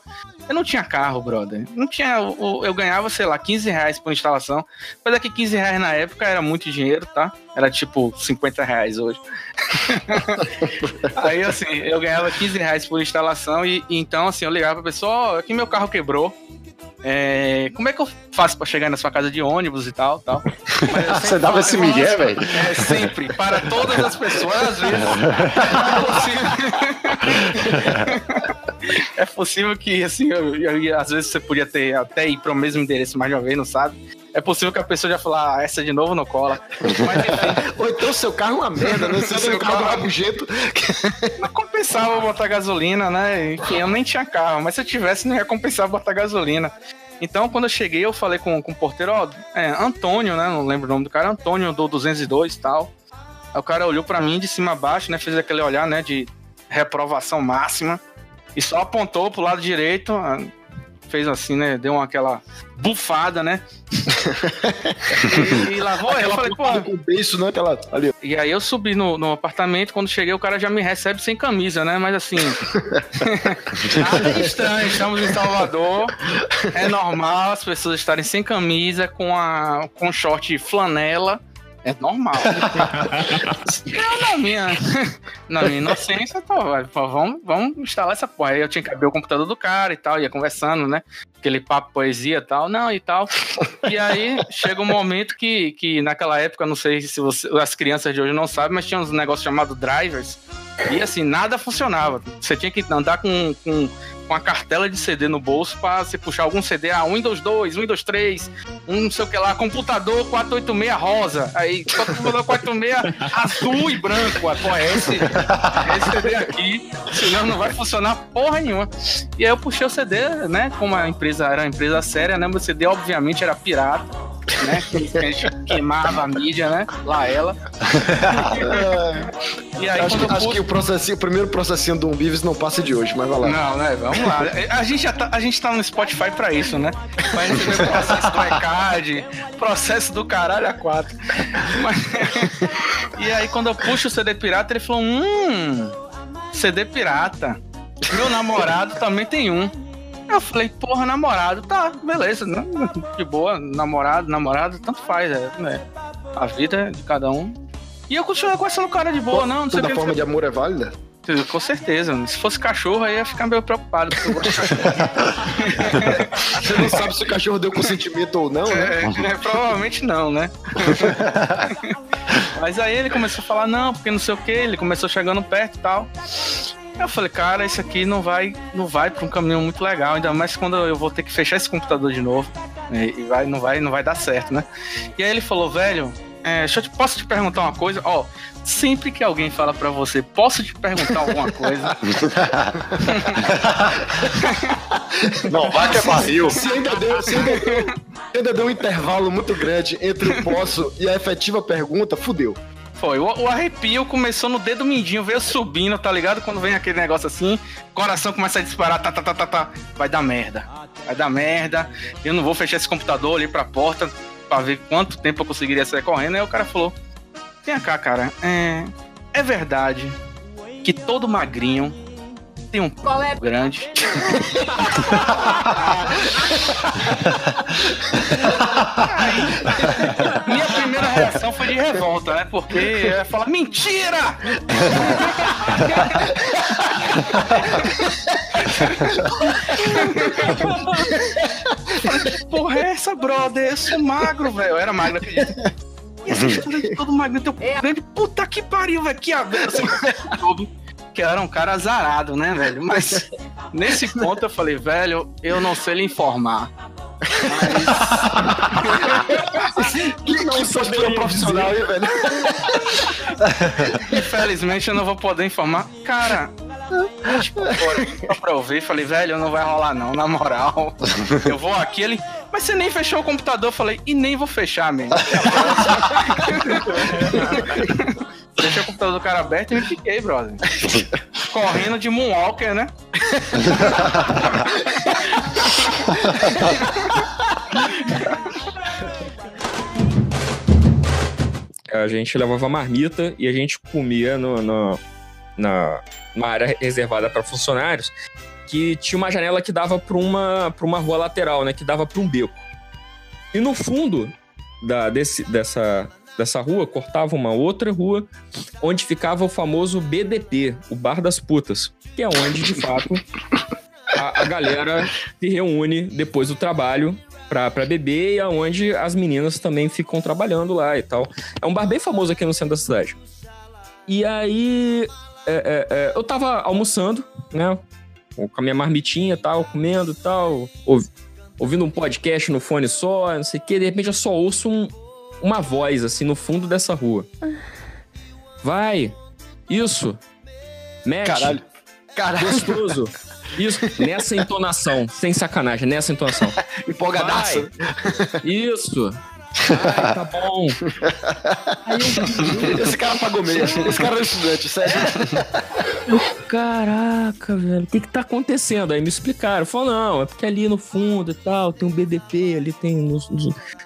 eu não tinha carro, brother, não tinha, eu, eu ganhava, sei lá, 15 reais por instalação, mas é que 15 reais na época era muito dinheiro, tá? Era tipo 50 reais hoje. Aí, assim, eu ganhava 15 reais por instalação e, e então, assim, eu ligava pra pessoa, ó, aqui meu carro quebrou, é, como é que eu faço pra chegar na sua casa de ônibus e tal, tal? Você dava esse migué, velho? É, sempre, para todas as pessoas, às vezes. É possível, é possível que, assim, eu, eu- às vezes você podia ter até ir para o mesmo endereço mais de uma vez, não sabe? É possível que a pessoa já falar, ah, essa de novo não cola. Mas enfim, Ou então seu carro é uma merda, né? Seu, seu carro é um rabugento. não compensava botar gasolina, né? Enfim, eu nem tinha carro, mas se eu tivesse, não ia compensar botar gasolina. Então, quando eu cheguei, eu falei com, com o porteiro, ó, é, Antônio, né? Não lembro o nome do cara, Antônio do 202 e tal. Aí o cara olhou pra mim de cima a baixo, né? Fez aquele olhar, né? De reprovação máxima. E só apontou pro lado direito, fez assim, né? Deu uma, aquela bufada, né? e, e lá vou eu. Falei, pô, com o beiço, né? Aquela, ali. e aí eu subi no, no apartamento, quando cheguei o cara já me recebe sem camisa, né? Mas assim, nada de estranho, estamos em Salvador, é normal as pessoas estarem sem camisa, com, a, com short flanela, é normal. eu, na minha, na minha inocência, pô, vamos, vamos instalar essa porra. Aí eu tinha que abrir o computador do cara e tal, ia conversando, né? Aquele papo poesia tal, não, e tal. E aí chega um momento que, que naquela época, não sei se você, as crianças de hoje não sabem, mas tinha uns negócios chamados drivers. E assim, nada funcionava. Você tinha que andar com, com, com a cartela de CD no bolso pra você puxar algum CD, ah, Windows 2, Windows 3, um não sei o que lá, computador 486 rosa. Aí, computador 486 azul e branco. Ah, Pô, é esse, esse CD aqui, senão não vai funcionar porra nenhuma. E aí eu puxei o CD, né? Como a empresa era uma empresa séria, né? Meu CD obviamente era pirata. Né? Que a gente queimava a mídia, né? Lá ela. E aí, acho acho que o, processinho, o primeiro processinho do Umbives não passa de hoje, mas vai lá. Não, né? Vamos lá. A gente, já tá, a gente tá no Spotify pra isso, né? Pra receber o processo do ECAD, processo do caralho a quatro. Mas- E aí, quando eu puxo o CD pirata, ele falou: Hum, CD pirata. Meu namorado também tem um. Eu falei, porra, namorado, tá, beleza, né? de boa, namorado, namorado, tanto faz, é, né? A vida é de cada um. E eu continuei conversando com o cara de boa, não, não sei o Toda que. forma de amor é válida? Com certeza. Se fosse cachorro, aí ia ficar meio preocupado. porque eu gosto de cachorro. Você não sabe se o cachorro deu consentimento ou não, né? É, é, provavelmente não, né? Mas aí ele começou a falar, não, porque não sei o que, ele começou chegando perto e tal. Eu falei, cara, isso aqui não vai, não vai para um caminho muito legal, ainda mais quando eu vou ter que fechar esse computador de novo, E, e vai, não, vai, não vai dar certo, né? E aí ele falou, velho, é, deixa eu te, posso te perguntar uma coisa? Ó, sempre que alguém fala pra você, posso te perguntar alguma coisa? Não, vai que é barril. Se ainda deu, se ainda deu, ainda deu um intervalo muito grande entre o posso e a efetiva pergunta, fudeu. Foi, o, o arrepio começou no dedo mindinho, veio subindo, tá ligado? Quando vem aquele negócio assim, coração começa a disparar, tá, tá, tá, tá, tá, vai dar merda. Vai dar merda, eu não vou fechar esse computador ali pra porta pra ver quanto tempo eu conseguiria sair correndo. Aí o cara falou, vem cá, cara, é, é verdade que todo magrinho tem um p grande. Aí, minha primeira reação foi de revolta, né? Porque eu ia falar, mentira! Que porra é essa, brother? Eu sou magro, velho. Eu era magro, acredito. E essa história de todo magro tem um p grande, puta que pariu, velho. Que aberto, tudo que eu era um cara azarado, né, velho? Mas nesse ponto eu falei, velho, eu não sei lhe informar. Mas... que não sou profissional aí, velho. Infelizmente eu não vou poder informar. Cara, tipo, só pra eu ver, falei, velho, não vai rolar não, na moral. Eu vou aqui, ele. Mas você nem fechou o computador? Eu falei, e nem vou fechar, mesmo. Deixei o computador do cara aberto e me fiquei, brother. Correndo de Moonwalker, né? A gente levava marmita e a gente comia no, no na, numa área reservada para funcionários que tinha uma janela que dava para uma, pra uma rua lateral, né? Que dava para um beco. E no fundo da, desse, dessa, dessa rua, cortava uma outra rua, onde ficava o famoso BDP, o Bar das Putas, que é onde, de fato, a, a galera se reúne depois do trabalho pra, pra beber e aonde as meninas também ficam trabalhando lá e tal. É um bar bem famoso aqui no centro da cidade. E aí, é, é, é, eu tava almoçando, né, com a minha marmitinha e tal, comendo e tal, ouvindo um podcast no fone só, não sei o que, de repente eu só ouço um, uma voz, assim, no fundo dessa rua. Vai! Isso! Mexe! Caralho! Caralho! Gostoso! Isso, nessa entonação, sem sacanagem, nessa entonação. Empolgadaço! Vai. Isso! Ai, tá bom. Eu... Esse cara pagou meia. Esse cara é estudante, sério. Caraca, velho, o que que tá acontecendo? Aí me explicaram. Falou, não, é porque ali no fundo e tal, tem um BDP, ali tem,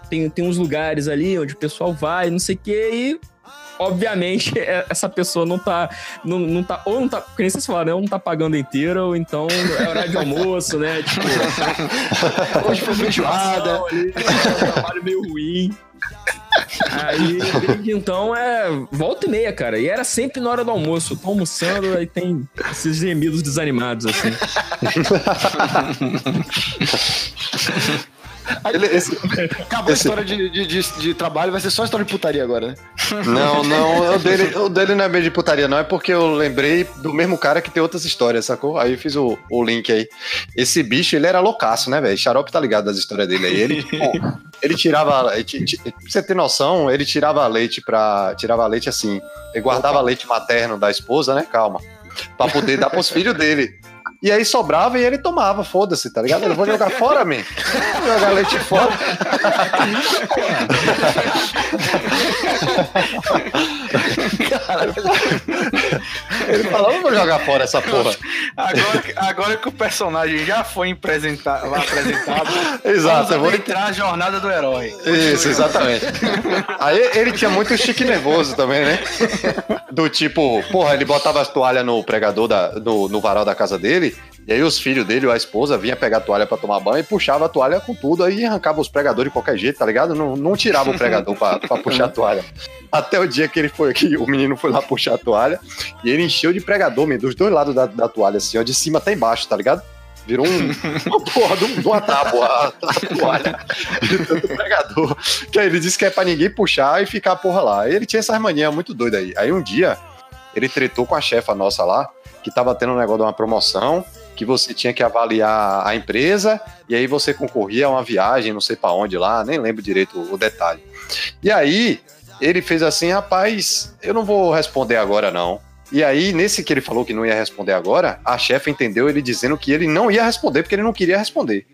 tem, tem uns lugares ali onde o pessoal vai, não sei o que, e obviamente, essa pessoa não tá, não, não tá, ou não tá, como vocês falaram, né, ou não tá pagando inteira, ou então é horário de almoço, né, tipo... Hoje foi feijoada. Um trabalho meio ruim. Aí, desde então, é volta e meia, cara. E era sempre na hora do almoço. Eu tô almoçando, aí tem esses gemidos desanimados, assim. Ele, esse, Acabou esse... a história de, de, de, de, trabalho, vai ser só história de putaria agora, né? Não, não, o dele, o dele não é meio de putaria, não. É porque eu lembrei do mesmo cara que tem outras histórias, sacou? Aí eu fiz o, o link aí. Esse bicho, ele era loucaço, né, velho? Xarope tá ligado das histórias dele aí. Ele, ele tirava. Pra você ter noção, ele tirava leite pra. Tirava leite assim. Ele guardava Opa. leite materno da esposa, né? Calma. Pra poder dar pros filhos dele. E aí sobrava e ele tomava, foda-se, tá ligado? Eu vou jogar fora, man. Vou jogar leite fora. Ele falou, vou jogar fora essa porra. Agora, agora que o personagem já foi apresentado, Exato, eu vou entrar a jornada do herói. Isso, exatamente. Aí ele tinha muito chique nervoso também, né? Do tipo, porra, ele botava as toalhas no pregador, da, no, no varal da casa dele, e aí os filhos dele ou a esposa vinha pegar a toalha para tomar banho e puxava a toalha com tudo, aí arrancava os pregadores de qualquer jeito, tá ligado? Não, não tirava o pregador pra, pra puxar a toalha. Até o dia que ele foi aqui, o menino foi lá puxar a toalha e ele encheu de pregador, dos dois lados da, da toalha, assim, ó, de cima até embaixo, tá ligado? Virou um, uma porra de, uma tábua a, a toalha de tanto pregador. Que aí ele disse que é pra ninguém puxar e ficar a porra lá. E ele tinha essas manias muito doidas aí. Aí um dia ele tretou com a chefa nossa lá, que tava tendo um negócio de uma promoção que você tinha que avaliar a empresa e aí você concorria a uma viagem, não sei para onde lá, nem lembro direito o detalhe. E aí ele fez assim, rapaz, eu não vou responder agora não. E aí, nesse que ele falou que não ia responder agora, a chefe entendeu ele dizendo que ele não ia responder porque ele não queria responder.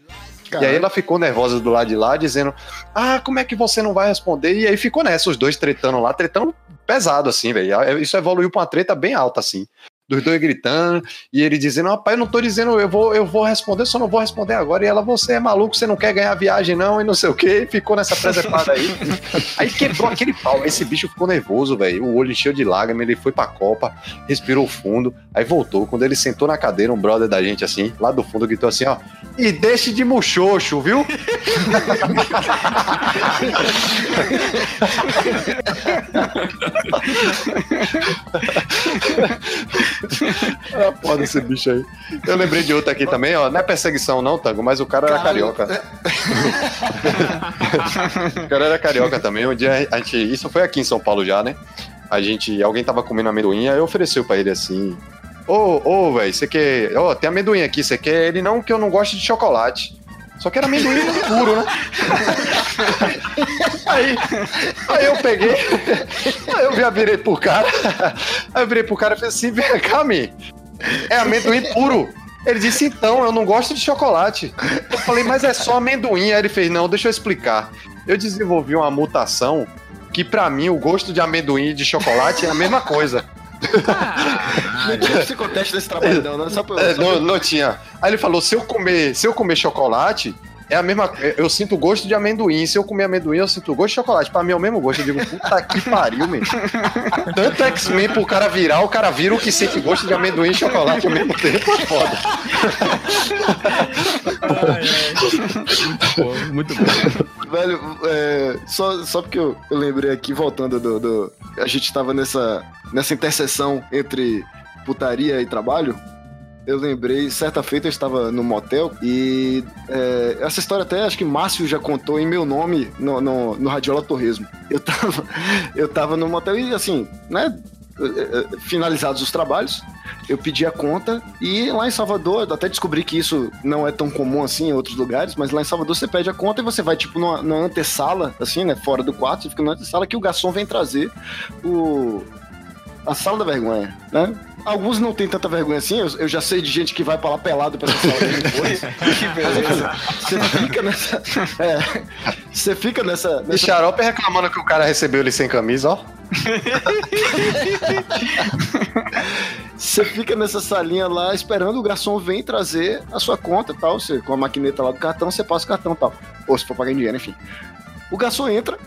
E aí ela ficou nervosa do lado de lá, dizendo: Ah, como é que você não vai responder? E aí ficou nessa, os dois tretando lá, tretando pesado, assim, velho. Isso evoluiu pra uma treta bem alta, assim dos dois gritando, e ele dizendo, rapaz, eu não tô dizendo, eu vou, eu vou responder, só não vou responder agora. E ela, você é maluco, você não quer ganhar viagem, não, e não sei o que, e ficou nessa presepada aí. aí quebrou aquele pau. Esse bicho ficou nervoso, velho. O olho encheu de lágrimas, ele foi pra Copa, respirou fundo, aí voltou. Quando ele sentou na cadeira, um brother da gente, assim, lá do fundo, gritou assim, ó, e deixe de muxoxo, viu? ah, foda esse bicho aí. Eu lembrei de outro aqui também, ó. Não é perseguição, não, Tango, mas o cara era carioca. o cara era carioca também. Um dia a gente. Isso foi aqui em São Paulo já, né? A gente. Alguém tava comendo amendoim, aí ofereceu pra ele assim. Ô, ô, velho, você quer. Ó, tem amendoim aqui, você quer ele não, que eu não gosto de chocolate. Só que era amendoim puro, né? Aí, aí eu peguei, aí eu virei pro cara, aí eu virei pro cara e falei assim, vem cá, me, é amendoim puro. Ele disse, então, eu não gosto de chocolate. Eu falei, mas é só amendoim. Aí ele fez, não, deixa eu explicar. Eu desenvolvi uma mutação que, para mim, o gosto de amendoim e de chocolate é a mesma coisa. Ah, não tinha psicoteste desse trabalho, não, não, só pra, é, só não, pra... não tinha. Aí ele falou: se eu comer, se eu comer chocolate, é a mesma. Eu sinto gosto de amendoim. Se eu comer amendoim, eu sinto gosto de chocolate. Pra mim é o mesmo gosto. Eu digo, puta que pariu, meu. Tanto X-Men pro cara virar, o cara vira o que sente gosto de amendoim e chocolate ao mesmo tempo. É foda. Ai, ai. Muito bom. Velho, é, só, só porque eu, eu lembrei aqui, voltando do, do. A gente tava nessa, nessa interseção entre putaria e trabalho. Eu lembrei, certa feita eu estava no motel e é, essa história até acho que Márcio já contou em meu nome no, no, no Radiola Torresmo. Eu tava, eu tava no motel e assim, né? é, é, Finalizados os trabalhos, eu pedi a conta e lá em Salvador, até descobri que isso não é tão comum assim em outros lugares, mas lá em Salvador você pede a conta e você vai tipo numa, numa antessala, assim, né? Fora do quarto, você fica na antessala que o garçom vem trazer o, a sala da vergonha, né? Alguns não tem tanta vergonha assim, eu, eu já sei de gente que vai pra lá pelado pra essa sala depois. que beleza. Você fica nessa. É, você fica nessa. E nessa Xarope reclamando que o cara recebeu ele sem camisa, ó. Você fica nessa salinha lá esperando o garçom vir trazer a sua conta e tal. Você, com a maquineta lá do cartão, você passa o cartão e tal. Ou se for pagar em dinheiro, enfim. O garçom entra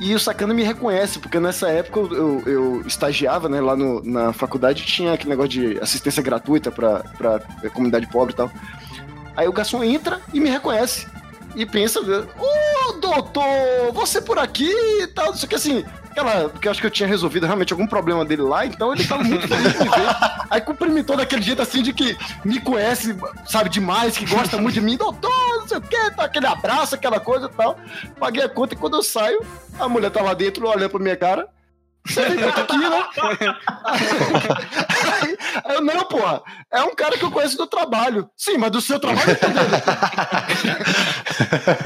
e o sacana me reconhece, porque nessa época eu, eu, estagiava, né, lá no, na faculdade, tinha aquele negócio de assistência gratuita pra, pra comunidade pobre e tal. Aí o garçom entra e me reconhece. E pensa, ô doutor, você por aqui e tal, não sei o que assim. Aquela, porque eu acho que eu tinha resolvido realmente algum problema dele lá, então ele tava muito feliz de me ver. Aí cumprimentou daquele jeito assim de que me conhece, sabe, demais, que gosta muito de mim, doutor, não sei o que, tá, aquele abraço, aquela coisa e tal. Paguei a conta e quando eu saio, a mulher tá lá dentro olhando pra minha cara. Você aqui, né? Aí, eu, não, porra, é um cara que eu conheço do trabalho. Sim, mas do seu trabalho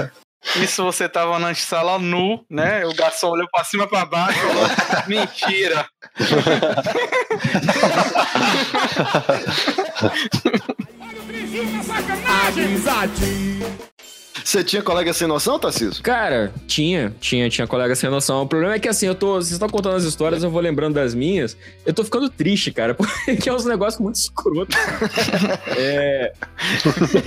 eu. Isso você tava na sala nu, né? O garçom olhou pra cima pra baixo e falou: Mentira! Você tinha colega sem noção, Tarcísio? Cara, tinha, tinha, tinha colega sem noção. O problema é que assim, eu tô. Vocês estão contando as histórias, eu vou lembrando das minhas. Eu tô ficando triste, cara, porque é uns negócios muito escrotos. é.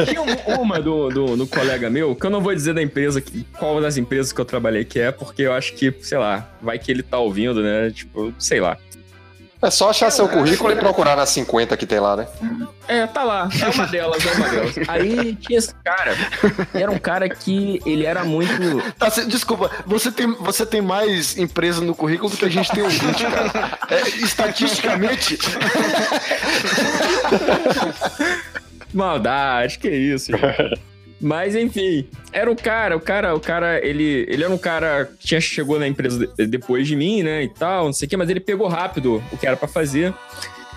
Tinha um- uma do, do, do colega meu, que eu não vou dizer da empresa, que, qual das empresas que eu trabalhei que é, porque eu acho que, sei lá, vai que ele tá ouvindo, né? Tipo, sei lá. É só achar seu currículo e procurar nas 50 que tem lá, né? É, tá lá. É uma delas, é uma delas. Aí tinha esse cara. Era um cara que ele era muito. Tarcísio, desculpa, você tem, você tem mais empresa no currículo do que a gente tem ouvinte, cara. É, estatisticamente. Maldade, que isso, gente. Mas enfim, era um cara, o cara, o cara, ele, ele era um cara que tinha, chegou na empresa de- depois de mim, né, e tal, não sei o que, mas ele pegou rápido o que era pra fazer.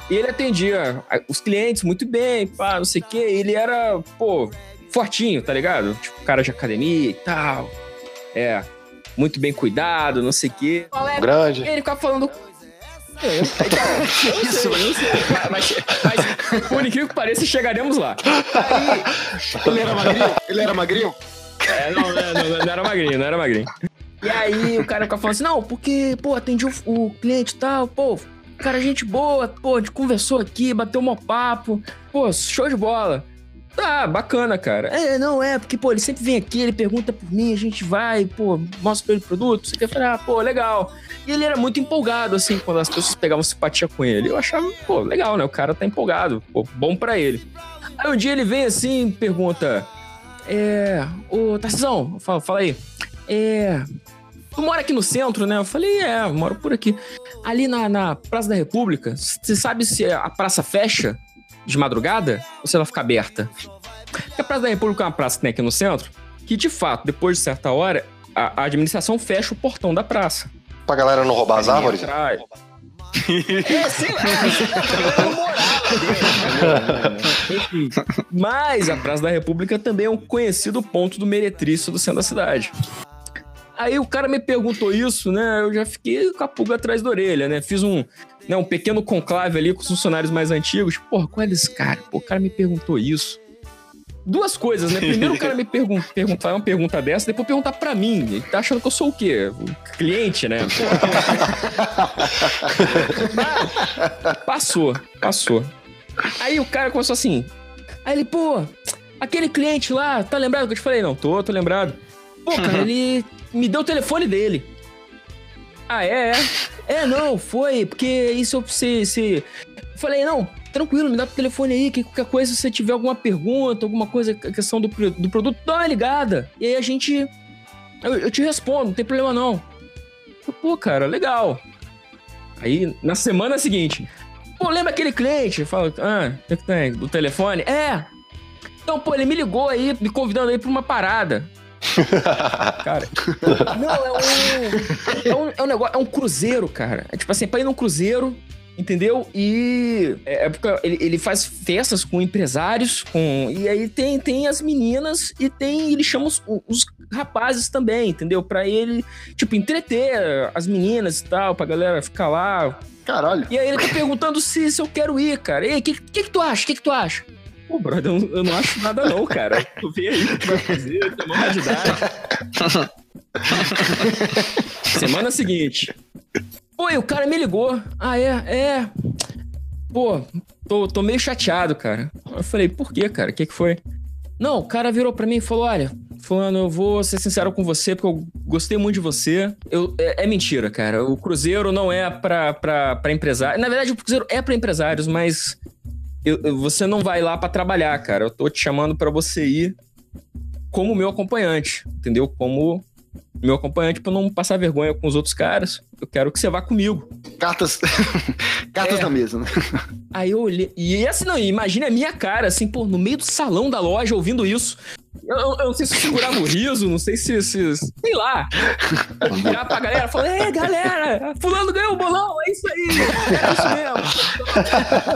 E ele atendia os clientes muito bem, pá, não sei o quê. Ele era, pô, fortinho, tá ligado? Tipo, cara de academia e tal. É, muito bem cuidado, não sei o quê. Grande. E ele ficava falando. É, então, eu sei, eu sei. Mas, mas, por incrível que pareça, chegaremos lá. Aí, Ele era magrinho? Ele era magrinho? é, não, não, não, era magrinho, não era magrinho. E aí o cara ficava falando assim, não, porque, pô, atendi o, o cliente e tal, pô, cara, gente boa, pô, a gente conversou aqui, bateu um papo, pô, show de bola. Tá, bacana, cara. É, não, é, porque, pô, ele sempre vem aqui, ele pergunta por mim, a gente vai, pô, mostra pra ele o produto, você quer falar, ah, pô, legal. E ele era muito empolgado, assim, quando as pessoas pegavam simpatia com ele. Eu achava, pô, legal, né? O cara tá empolgado, pô, bom pra ele. Aí um dia ele vem assim pergunta: É. Ô, Tarcísio, fala, fala aí. É. Tu mora aqui no centro, né? Eu falei, é, eu moro por aqui. Ali na, na Praça da República, você sabe se a praça fecha de madrugada ou se ela fica aberta? Porque a Praça da República é uma praça que tem aqui no centro, que de fato, depois de certa hora, a, a administração fecha o portão da praça. Pra galera não roubar as árvores? Atrás. É, sei lá. Eu morava dentro, Enfim. Mas a Praça da República também é um conhecido ponto do meretrício do centro da cidade. Aí o cara me perguntou isso, né? Eu já fiquei com a pulga atrás da orelha, né? Fiz um, né, um pequeno conclave ali com os funcionários mais antigos. Porra, qual é desse cara? Pô, o cara me perguntou isso. Duas coisas, né? Primeiro o cara me pergun perguntar uma pergunta dessa, depois perguntar pra mim. Ele tá achando que eu sou o quê? O cliente, né? Passou, passou. Aí o cara começou assim. Aí ele, pô, aquele cliente lá, tá lembrado que eu te falei? Não, tô, tô lembrado. Pô, cara, ele me deu o telefone dele. Ah, é? É, é não, foi, porque isso se, se... Falei, não, tranquilo, me dá o telefone aí, que qualquer coisa, se você tiver alguma pergunta, alguma coisa, questão do, do produto, dá uma ligada. E aí a gente. Eu, eu te respondo, não tem problema não. Pô, cara, legal. Aí, na semana seguinte, pô, lembra aquele cliente? Fala, ah, o que que tem? Do telefone? É. Então, pô, ele me ligou aí, me convidando aí pra uma parada. Cara, não, é um, é um. É um negócio, é um cruzeiro, cara. É tipo assim, pra ir num cruzeiro, entendeu? E é é porque ele, ele faz festas com empresários, com. E aí tem, tem as meninas e tem. Ele chama os, os rapazes também, entendeu? Pra ele, tipo, entreter as meninas e tal, pra galera ficar lá. Caralho. E aí ele tá perguntando se, se eu quero ir, cara. E aí, o que, que, que tu acha? O que, que tu acha? Pô, brother, eu, não acho nada não, cara. Tu vê aí o que tu vai fazer, uma de idade. Semana seguinte. Pô, e o cara me ligou. Ah, é? É. Pô, tô, tô meio chateado, cara. Eu falei, por quê, cara? O que, que foi? Não, o cara virou pra mim e falou: olha, Fulano, eu vou ser sincero com você, porque eu gostei muito de você. Eu, é, é mentira, cara. O Cruzeiro não é pra, pra, pra empresários. Na verdade, o Cruzeiro é pra empresários, mas eu- você não vai lá pra trabalhar, cara. Eu tô te chamando pra você ir como meu acompanhante, entendeu? Como meu acompanhante pra não passar vergonha com os outros caras. Eu quero que você vá comigo. Cartas. Cartas É. na mesa, né? Aí eu olhei. E assim, não, imagina a minha cara, assim, pô, no meio do salão da loja ouvindo isso. Eu, eu- não sei se segurava o riso, não sei se. se sei lá. Virar pra galera e falar: Ei, galera, Fulano ganhou o bolão, é isso aí, é isso mesmo.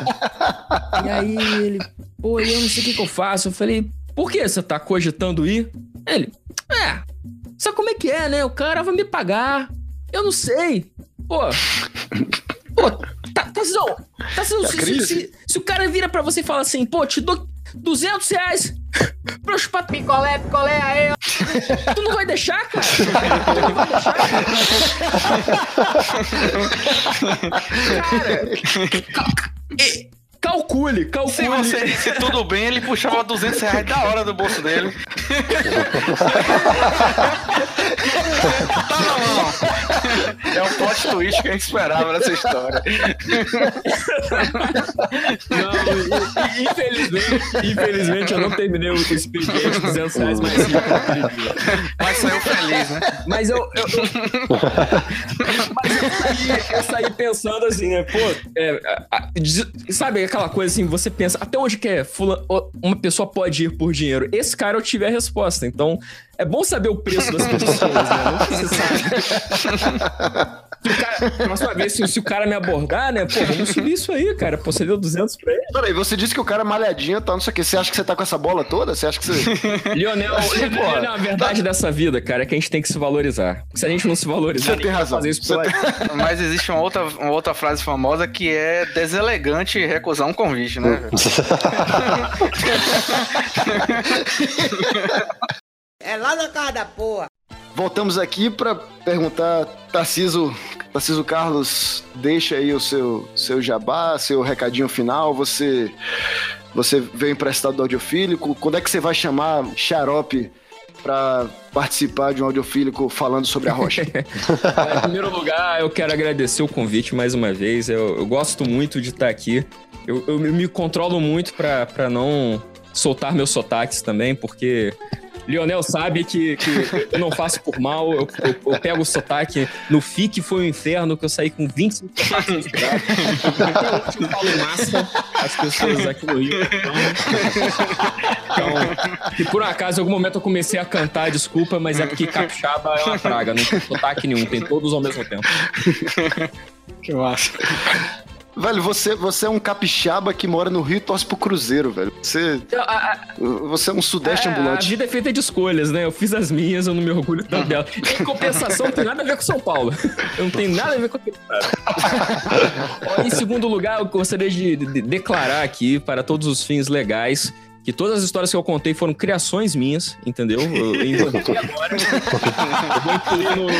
e aí ele, pô, eu não sei o que, que eu faço. Eu falei: Por que você tá cogitando ir? Ele, é, sabe como é que é, né? O cara vai me pagar. Eu não sei. Pô. Pô, tá, Tarzão, Tarzão, se, se, se o cara vira pra você e fala assim, pô, te dou 200 reais pra chupar Picolé, picolé aí, ó. tu não vai deixar, cara? Tu não vai deixar? cara, e- calcule, calcule. Se, você, se tudo bem, ele puxava 200 reais da hora do bolso dele. tá não, não. É o plot twist que a gente esperava nessa história. Não, infelizmente, infelizmente eu não terminei o expediente de 200 reais mais. Mas saiu feliz, né? Mas eu. eu, mas eu saí, eu saí pensando assim, né? Pô, é, a- a- diz- sabe aquela coisa assim, você pensa, até onde que é fula- uma pessoa pode ir por dinheiro? Esse cara eu tive a resposta. Então, é bom saber o preço das pessoas, né? Nunca se sabe. Se o cara, próxima vez, se, se o cara me abordar, né? Pô, vamos subir isso aí, cara. Pô, você deu 200 pra ele. Peraí, você disse que o cara é malhadinho, tá, não sei o que. Você acha que você tá com essa bola toda? Você acha que você. Lionel, Assim, Lionel, pô. Lionel, a verdade dessa vida, cara, é que a gente tem que se valorizar. Se a gente não se valorizar, Você tem vai razão. fazer isso Você pela tem- Mas existe uma outra, uma outra frase famosa que é deselegante recusar um convite, né? É lá na casa da porra. Voltamos aqui pra perguntar, Tarciso, Tarciso Carlos, deixa aí o seu, seu jabá, seu recadinho final. Você, você veio emprestado do audiofílico. Quando é que você vai chamar Xarope pra participar de um audiofílico falando sobre a rocha? Em primeiro lugar, eu quero agradecer o convite mais uma vez. Eu, eu gosto muito de estar aqui. Eu, eu me controlo muito pra não soltar meus sotaques também, porque Lionel sabe que, que eu não faço por mal. Eu, eu- eu pego o sotaque no FIC, foi o inferno, que eu saí com 25 sotaques. Até hoje eu falo massa as pessoas aqui no Rio. Então, então, por um acaso, em algum momento eu comecei a cantar, desculpa, mas é porque capixaba é uma praga, não tem sotaque nenhum, tem todos ao mesmo tempo. Que massa. Velho, você, você é um capixaba que mora no Rio e torce pro Cruzeiro, velho. Você, A, a- você é um sudeste a- a ambulante. vida é feita de escolhas, né? Eu fiz as minhas, eu não me orgulho tanto dela. Em compensação, não tem nada a ver com São Paulo. Eu não tenho nada a ver com aquele cara. Em segundo lugar, eu gostaria de, de- declarar aqui, para todos os fins legais, que todas as histórias que eu contei foram criações minhas, entendeu? Eu, eu agora. No, no,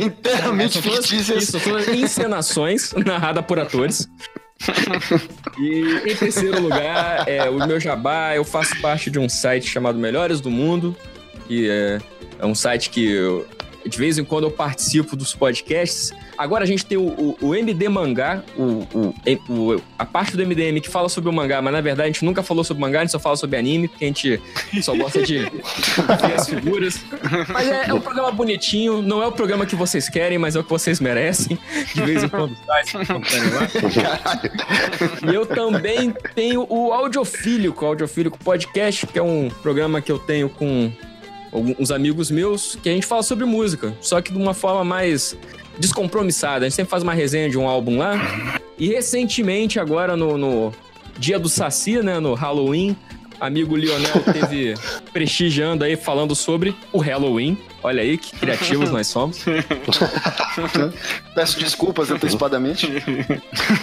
Inteiramente são todas, fictícias. isso, são todas encenações narradas por atores. E em terceiro lugar, é, o meu jabá, eu faço parte de um site chamado Melhores do Mundo, que é, é um site que eu- de vez em quando eu participo dos podcasts. Agora a gente tem o, o- o MD Mangá, o, o- a parte do MDM que fala sobre o mangá, mas na verdade a gente nunca falou sobre mangá, a gente só fala sobre anime, porque a gente só gosta de ver as figuras. Mas é, é um programa bonitinho, não é o programa que vocês querem, mas é o que vocês merecem. De vez em quando sai. E eu também tenho o Audiofílico, o Audiofílico Podcast, que é um programa que eu tenho com alguns amigos meus, que a gente fala sobre música, só que de uma forma mais descompromissada. A gente sempre faz uma resenha de um álbum lá. E recentemente, agora no, no dia do Saci, né, no Halloween, amigo Lionel teve prestigiando aí, falando sobre o Halloween. Olha aí que criativos nós somos. Peço desculpas antecipadamente.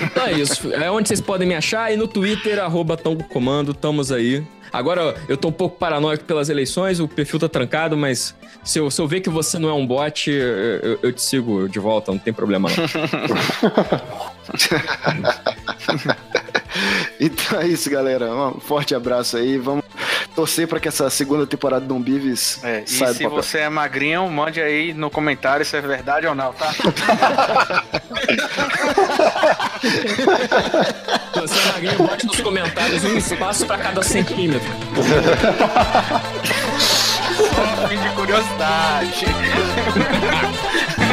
Então é isso. É onde vocês podem me achar. E no Twitter, arroba Tongo Comando, estamos aí. Agora, eu tô um pouco paranoico pelas eleições, o perfil tá trancado, mas se eu, se eu ver que você não é um bot, eu, eu- eu te sigo de volta, não tem problema não. Então é isso, galera. Um forte abraço aí. Vamos torcer pra que essa segunda temporada do Dom Bives É, e se papel. você é magrinho, mande aí no comentário se é verdade ou não, tá? Se você é magrinho, bote nos comentários um espaço pra cada centímetro. Só fim de curiosidade.